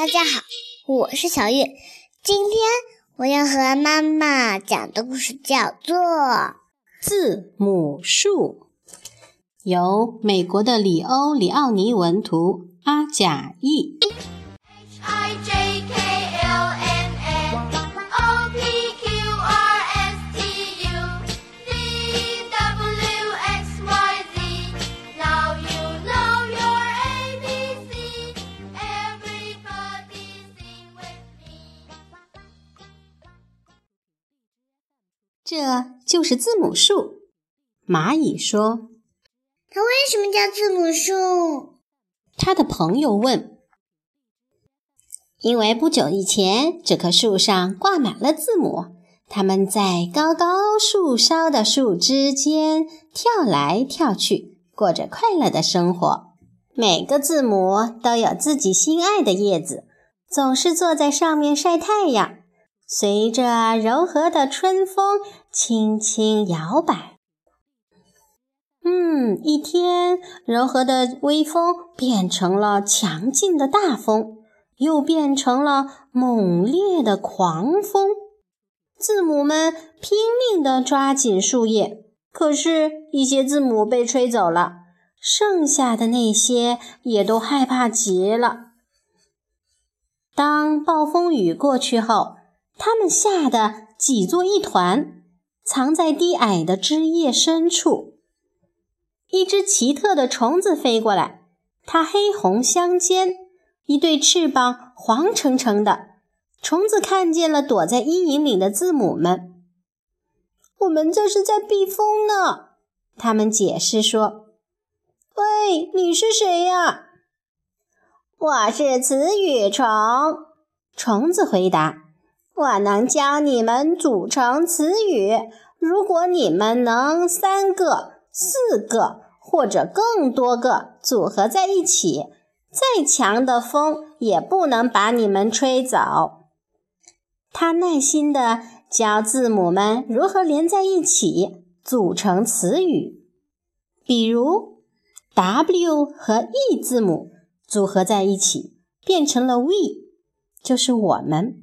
大家好，我是小月。今天我要和妈妈讲的故事叫做《字母树，由美国的里欧·里奥尼文图，阿贾译。这就是字母树。蚂蚁说。它为什么叫字母树？他的朋友问：“因为不久以前，这棵树上挂满了字母，它们在高高树梢的树枝间跳来跳去，过着快乐的生活。每个字母都有自己心爱的叶子，总是坐在上面晒太阳，随着柔和的春风轻轻摇摆。”嗯，一天，柔和的微风变成了强劲的大风，又变成了猛烈的狂风。字母们拼命地抓紧树叶，可是，一些字母被吹走了，剩下的那些也都害怕极了。当暴风雨过去后，它们吓得挤作一团，藏在低矮的枝叶深处。一只奇特的虫子飞过来，它黑红相间，一对翅膀黄澄澄的。虫子看见了躲在阴影里的字母们。我们这是在避风呢，他们解释说。喂，你是谁呀？我是词语虫。虫子回答：“我能教你们组成词语，如果你们能三个。”四个或者更多个组合在一起，再强的风也不能把你们吹走。他耐心地教字母们如何连在一起组成词语，比如 W 和 E 字母组合在一起变成了 we，就是我们；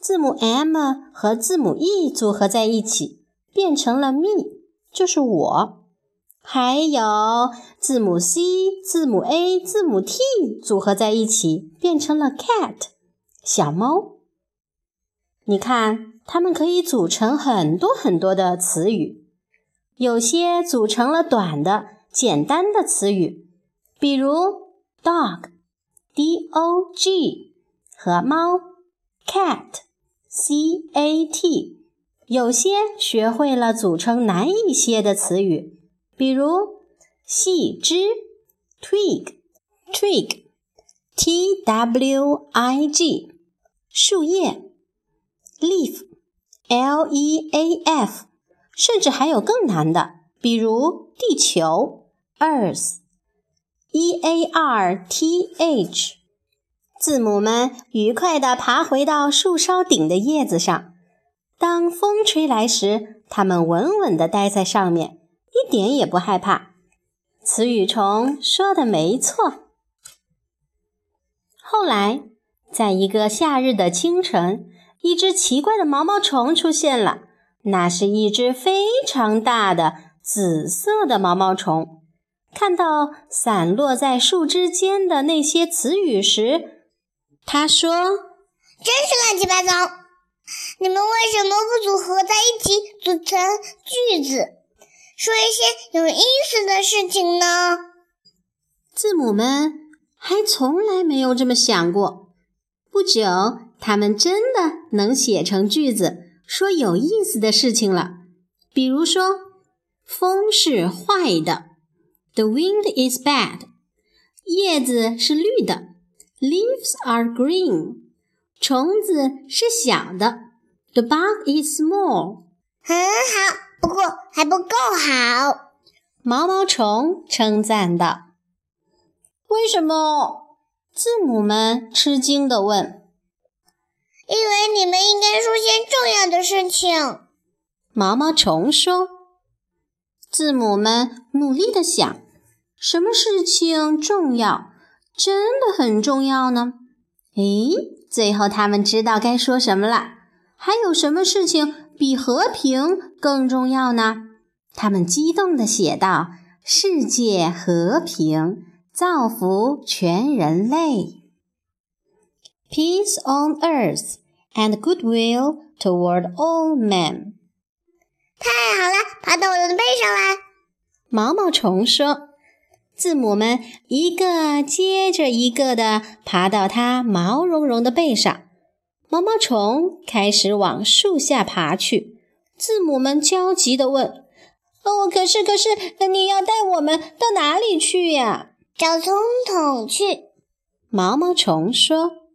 字母 M 和字母 E 组合在一起变成了 me，就是我。还有字母 C、字母 A、字母 T 组合在一起变成了 cat 小猫。你看，它们可以组成很多很多的词语，有些组成了短的、简单的词语，比如 dog D O G 和猫 cat C A T。有些学会了组成难一些的词语。比如细枝 （twig），twig，t w i g，树叶 （leaf），l e a f，甚至还有更难的，比如地球 （earth），e a r t h。字母们愉快地爬回到树梢顶的叶子上，当风吹来时，它们稳稳地待在上面。一点也不害怕，词语虫说的没错。后来，在一个夏日的清晨，一只奇怪的毛毛虫出现了。那是一只非常大的紫色的毛毛虫。看到散落在树枝间的那些词语时，他说：“真是乱七八糟！你们为什么不组合在一起组成句子？”说一些有意思的事情呢。字母们还从来没有这么想过。不久，他们真的能写成句子，说有意思的事情了。比如说，风是坏的，The wind is bad。叶子是绿的，Leaves are green。虫子是小的，The bug is small。很好。不过还不够好，毛毛虫称赞道：“为什么？字母们吃惊地问。因为你们应该说些重要的事情。毛毛虫说。字母们努力地想，什么事情重要？真的很重要呢？诶，最后他们知道该说什么了。还有什么事情比和平更重要呢？他们激动地写道：“世界和平，造福全人类。” Peace on earth and goodwill toward all men。太好了，爬到我的背上来。毛毛虫说：“字母们一个接着一个的爬到它毛茸茸的背上。”毛毛虫开始往树下爬去，字母们焦急地问：“哦，可是，可是，你要带我们到哪里去呀？”找总统去。毛毛虫说。